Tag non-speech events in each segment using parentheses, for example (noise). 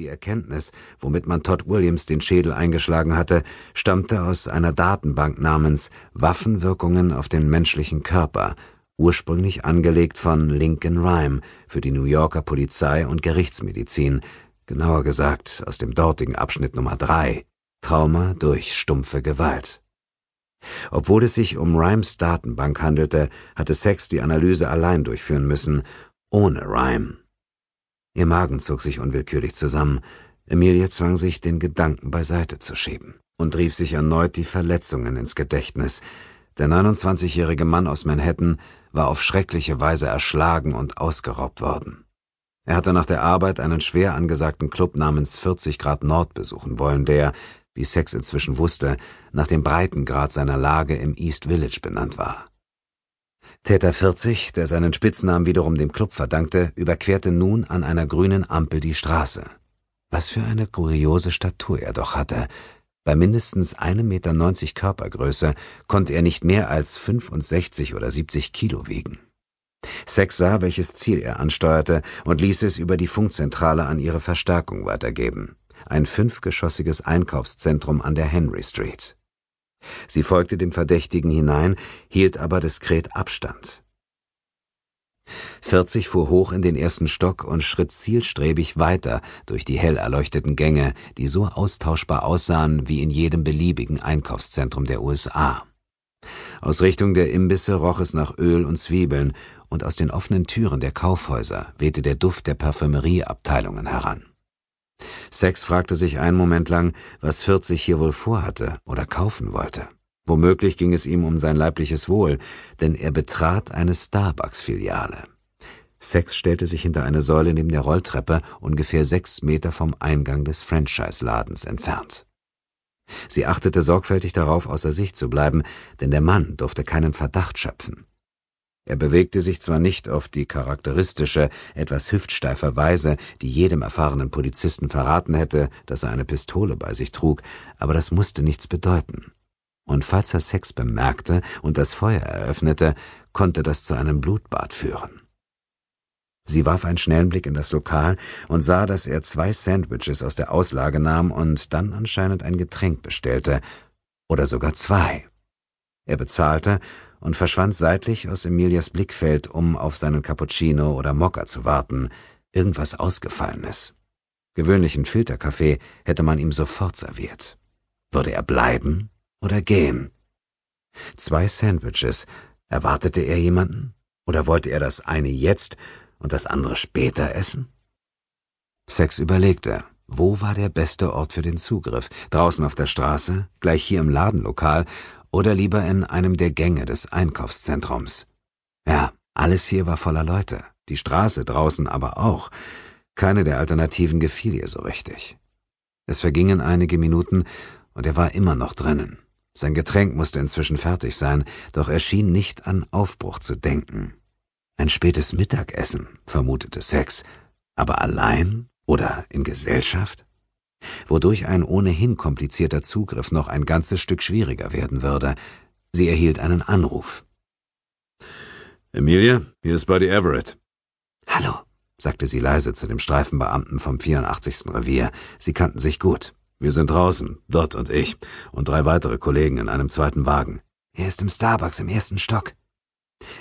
Die Erkenntnis, womit man Todd Williams den Schädel eingeschlagen hatte, stammte aus einer Datenbank namens Waffenwirkungen auf den menschlichen Körper, ursprünglich angelegt von Lincoln Rhyme für die New Yorker Polizei und Gerichtsmedizin, genauer gesagt aus dem dortigen Abschnitt Nummer 3, Trauma durch stumpfe Gewalt. Obwohl es sich um Rhymes Datenbank handelte, hatte Sex die Analyse allein durchführen müssen, ohne Rhyme. Ihr Magen zog sich unwillkürlich zusammen. Emilia zwang sich, den Gedanken beiseite zu schieben und rief sich erneut die Verletzungen ins Gedächtnis. Der 29-jährige Mann aus Manhattan war auf schreckliche Weise erschlagen und ausgeraubt worden. Er hatte nach der Arbeit einen schwer angesagten Club namens 40 Grad Nord besuchen wollen, der, wie Sex inzwischen wusste, nach dem Breitengrad seiner Lage im East Village benannt war. Täter 40, der seinen Spitznamen wiederum dem Club verdankte, überquerte nun an einer grünen Ampel die Straße. Was für eine kuriose Statur er doch hatte. Bei mindestens einem Meter neunzig Körpergröße konnte er nicht mehr als 65 oder 70 Kilo wiegen. Sex sah, welches Ziel er ansteuerte und ließ es über die Funkzentrale an ihre Verstärkung weitergeben. Ein fünfgeschossiges Einkaufszentrum an der Henry Street. Sie folgte dem Verdächtigen hinein, hielt aber diskret Abstand. Vierzig fuhr hoch in den ersten Stock und schritt zielstrebig weiter durch die hell erleuchteten Gänge, die so austauschbar aussahen wie in jedem beliebigen Einkaufszentrum der USA. Aus Richtung der Imbisse roch es nach Öl und Zwiebeln, und aus den offenen Türen der Kaufhäuser wehte der Duft der Parfümerieabteilungen heran. Sex fragte sich einen Moment lang, was 40 hier wohl vorhatte oder kaufen wollte. Womöglich ging es ihm um sein leibliches Wohl, denn er betrat eine Starbucks-Filiale. Sex stellte sich hinter eine Säule neben der Rolltreppe, ungefähr sechs Meter vom Eingang des Franchise-Ladens entfernt. Sie achtete sorgfältig darauf, außer Sicht zu bleiben, denn der Mann durfte keinen Verdacht schöpfen. Er bewegte sich zwar nicht auf die charakteristische, etwas hüftsteife Weise, die jedem erfahrenen Polizisten verraten hätte, dass er eine Pistole bei sich trug, aber das musste nichts bedeuten. Und falls er Sex bemerkte und das Feuer eröffnete, konnte das zu einem Blutbad führen. Sie warf einen schnellen Blick in das Lokal und sah, dass er zwei Sandwiches aus der Auslage nahm und dann anscheinend ein Getränk bestellte, oder sogar zwei. Er bezahlte und verschwand seitlich aus Emilias Blickfeld, um auf seinen Cappuccino oder Mokka zu warten, irgendwas Ausgefallenes. Gewöhnlichen Filterkaffee hätte man ihm sofort serviert. Würde er bleiben oder gehen? Zwei Sandwiches. Erwartete er jemanden? Oder wollte er das eine jetzt und das andere später essen? Sex überlegte, wo war der beste Ort für den Zugriff? Draußen auf der Straße, gleich hier im Ladenlokal oder lieber in einem der Gänge des Einkaufszentrums. Ja, alles hier war voller Leute, die Straße draußen aber auch. Keine der Alternativen gefiel ihr so richtig. Es vergingen einige Minuten und er war immer noch drinnen. Sein Getränk musste inzwischen fertig sein, doch er schien nicht an Aufbruch zu denken. Ein spätes Mittagessen, vermutete Sex, aber allein oder in Gesellschaft? Wodurch ein ohnehin komplizierter Zugriff noch ein ganzes Stück schwieriger werden würde. Sie erhielt einen Anruf. Emilia, hier ist Buddy Everett. Hallo, sagte sie leise zu dem Streifenbeamten vom 84. Revier. Sie kannten sich gut. Wir sind draußen, Dot und ich, und drei weitere Kollegen in einem zweiten Wagen. Er ist im Starbucks im ersten Stock.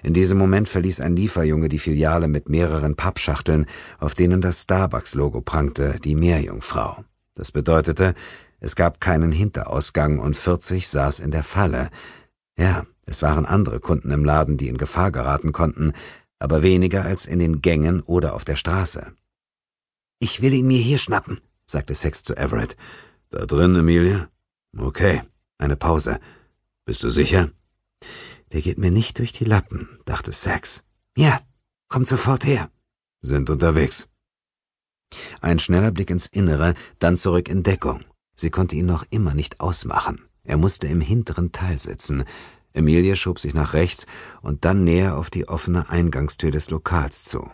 In diesem Moment verließ ein Lieferjunge die Filiale mit mehreren Pappschachteln, auf denen das Starbucks-Logo prangte, die Meerjungfrau. Das bedeutete, es gab keinen Hinterausgang und 40 saß in der Falle. Ja, es waren andere Kunden im Laden, die in Gefahr geraten konnten, aber weniger als in den Gängen oder auf der Straße. Ich will ihn mir hier schnappen, sagte Sex zu Everett. Da drin, Emilia? Okay, eine Pause. Bist du sicher? Der geht mir nicht durch die Lappen, dachte Sex. Ja, kommt sofort her. Sind unterwegs. Ein schneller Blick ins Innere, dann zurück in Deckung. Sie konnte ihn noch immer nicht ausmachen. Er musste im hinteren Teil sitzen. Emilia schob sich nach rechts und dann näher auf die offene Eingangstür des Lokals zu.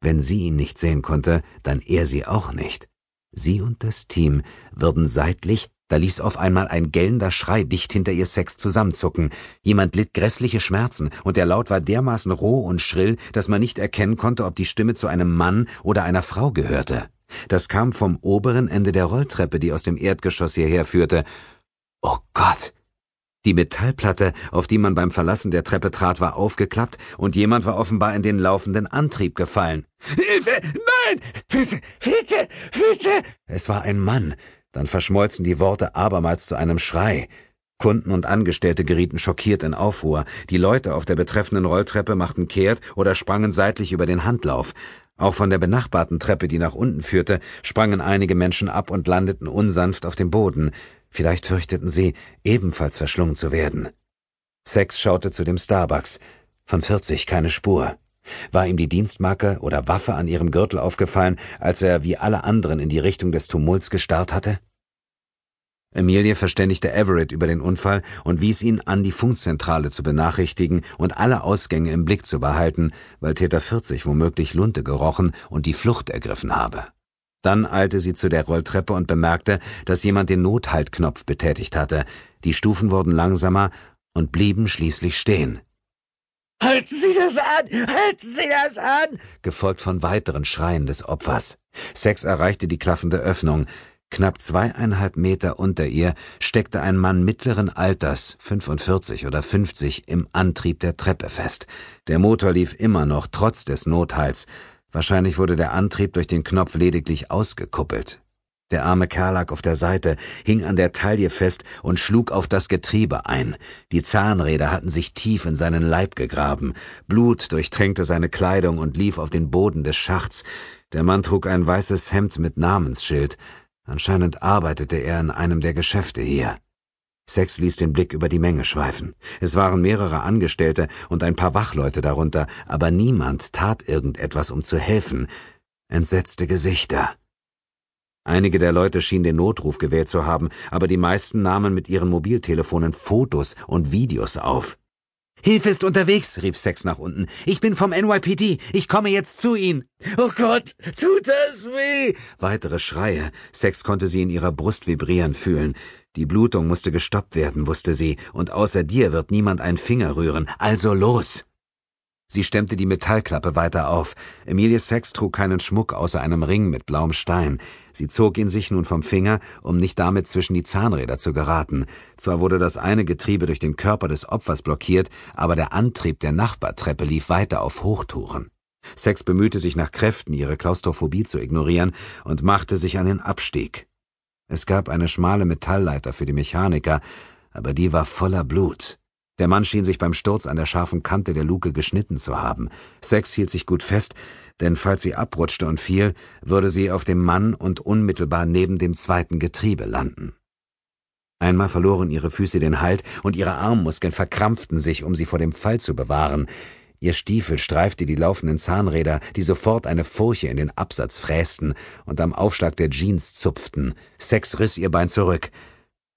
Wenn sie ihn nicht sehen konnte, dann er sie auch nicht. Sie und das Team würden seitlich da ließ auf einmal ein gellender Schrei dicht hinter ihr Sex zusammenzucken. Jemand litt grässliche Schmerzen, und der Laut war dermaßen roh und schrill, dass man nicht erkennen konnte, ob die Stimme zu einem Mann oder einer Frau gehörte. Das kam vom oberen Ende der Rolltreppe, die aus dem Erdgeschoss hierher führte. Oh Gott! Die Metallplatte, auf die man beim Verlassen der Treppe trat, war aufgeklappt und jemand war offenbar in den laufenden Antrieb gefallen. Hilfe! Nein! Bitte! Bitte! Bitte! Es war ein Mann. Dann verschmolzen die Worte abermals zu einem Schrei. Kunden und Angestellte gerieten schockiert in Aufruhr. Die Leute auf der betreffenden Rolltreppe machten kehrt oder sprangen seitlich über den Handlauf. Auch von der benachbarten Treppe, die nach unten führte, sprangen einige Menschen ab und landeten unsanft auf dem Boden. Vielleicht fürchteten sie, ebenfalls verschlungen zu werden. Sex schaute zu dem Starbucks. Von 40 keine Spur. War ihm die Dienstmarke oder Waffe an ihrem Gürtel aufgefallen, als er wie alle anderen in die Richtung des Tumults gestarrt hatte? Emilie verständigte Everett über den Unfall und wies ihn an, die Funkzentrale zu benachrichtigen und alle Ausgänge im Blick zu behalten, weil Täter 40 womöglich Lunte gerochen und die Flucht ergriffen habe. Dann eilte sie zu der Rolltreppe und bemerkte, dass jemand den Nothaltknopf betätigt hatte. Die Stufen wurden langsamer und blieben schließlich stehen. Halten Sie das an! Halten Sie das an! gefolgt von weiteren Schreien des Opfers. Sex erreichte die klaffende Öffnung. Knapp zweieinhalb Meter unter ihr steckte ein Mann mittleren Alters, 45 oder 50, im Antrieb der Treppe fest. Der Motor lief immer noch, trotz des Nothals. Wahrscheinlich wurde der Antrieb durch den Knopf lediglich ausgekuppelt. Der arme Kerl lag auf der Seite, hing an der Taille fest und schlug auf das Getriebe ein. Die Zahnräder hatten sich tief in seinen Leib gegraben. Blut durchtränkte seine Kleidung und lief auf den Boden des Schachts. Der Mann trug ein weißes Hemd mit Namensschild. Anscheinend arbeitete er in einem der Geschäfte hier. Sex ließ den Blick über die Menge schweifen. Es waren mehrere Angestellte und ein paar Wachleute darunter, aber niemand tat irgendetwas, um zu helfen. Entsetzte Gesichter. Einige der Leute schienen den Notruf gewählt zu haben, aber die meisten nahmen mit ihren Mobiltelefonen Fotos und Videos auf. Hilfe ist unterwegs, rief Sex nach unten. Ich bin vom NYPD. Ich komme jetzt zu Ihnen. Oh Gott, tut es weh! Weitere Schreie. Sex konnte sie in ihrer Brust vibrieren fühlen. Die Blutung musste gestoppt werden, wusste sie, und außer dir wird niemand einen Finger rühren, also los! Sie stemmte die Metallklappe weiter auf. Emilie Sex trug keinen Schmuck außer einem Ring mit blauem Stein. Sie zog ihn sich nun vom Finger, um nicht damit zwischen die Zahnräder zu geraten. Zwar wurde das eine Getriebe durch den Körper des Opfers blockiert, aber der Antrieb der Nachbartreppe lief weiter auf Hochtouren. Sex bemühte sich nach Kräften, ihre Klaustrophobie zu ignorieren und machte sich an den Abstieg. Es gab eine schmale Metallleiter für die Mechaniker, aber die war voller Blut. Der Mann schien sich beim Sturz an der scharfen Kante der Luke geschnitten zu haben. Sex hielt sich gut fest, denn falls sie abrutschte und fiel, würde sie auf dem Mann und unmittelbar neben dem zweiten Getriebe landen. Einmal verloren ihre Füße den Halt und ihre Armmuskeln verkrampften sich, um sie vor dem Fall zu bewahren. Ihr Stiefel streifte die laufenden Zahnräder, die sofort eine Furche in den Absatz frästen und am Aufschlag der Jeans zupften. Sex riss ihr Bein zurück.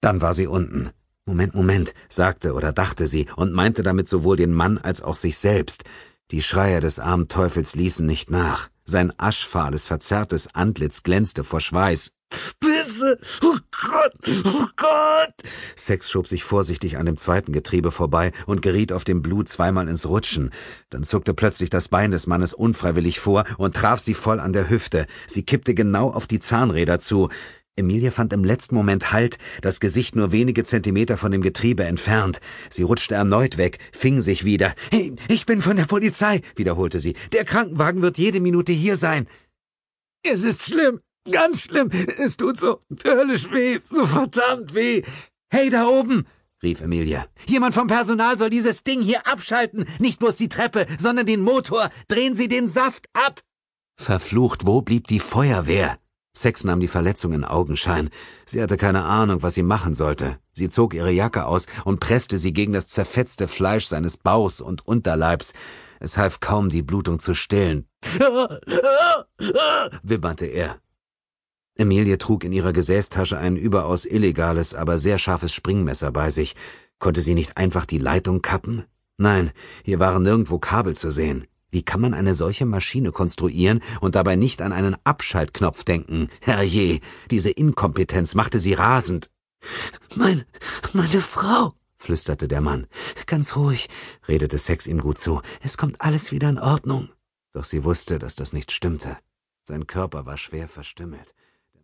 Dann war sie unten. Moment, Moment, sagte oder dachte sie und meinte damit sowohl den Mann als auch sich selbst. Die Schreie des armen Teufels ließen nicht nach. Sein aschfahles, verzerrtes Antlitz glänzte vor Schweiß. Bitte! Oh Gott! Oh Gott! Sex schob sich vorsichtig an dem zweiten Getriebe vorbei und geriet auf dem Blut zweimal ins Rutschen. Dann zuckte plötzlich das Bein des Mannes unfreiwillig vor und traf sie voll an der Hüfte. Sie kippte genau auf die Zahnräder zu. Emilie fand im letzten Moment Halt, das Gesicht nur wenige Zentimeter von dem Getriebe entfernt. Sie rutschte erneut weg, fing sich wieder. Hey, ich bin von der Polizei, wiederholte sie. Der Krankenwagen wird jede Minute hier sein. Es ist schlimm, ganz schlimm. Es tut so höllisch weh, so verdammt weh. Hey, da oben! rief Emilia. Jemand vom Personal soll dieses Ding hier abschalten. Nicht bloß die Treppe, sondern den Motor. Drehen Sie den Saft ab! Verflucht, wo blieb die Feuerwehr? Sex nahm die Verletzung in Augenschein. Sie hatte keine Ahnung, was sie machen sollte. Sie zog ihre Jacke aus und presste sie gegen das zerfetzte Fleisch seines Bauchs und Unterleibs. Es half kaum, die Blutung zu stillen. (laughs) wimmerte er. Emilie trug in ihrer Gesäßtasche ein überaus illegales, aber sehr scharfes Springmesser bei sich. Konnte sie nicht einfach die Leitung kappen? Nein, hier waren nirgendwo Kabel zu sehen. Wie kann man eine solche Maschine konstruieren und dabei nicht an einen Abschaltknopf denken? Herrje, diese Inkompetenz machte sie rasend. Mein, meine Frau, flüsterte der Mann. Ganz ruhig, redete Sex ihm gut zu. Es kommt alles wieder in Ordnung. Doch sie wusste, dass das nicht stimmte. Sein Körper war schwer verstümmelt.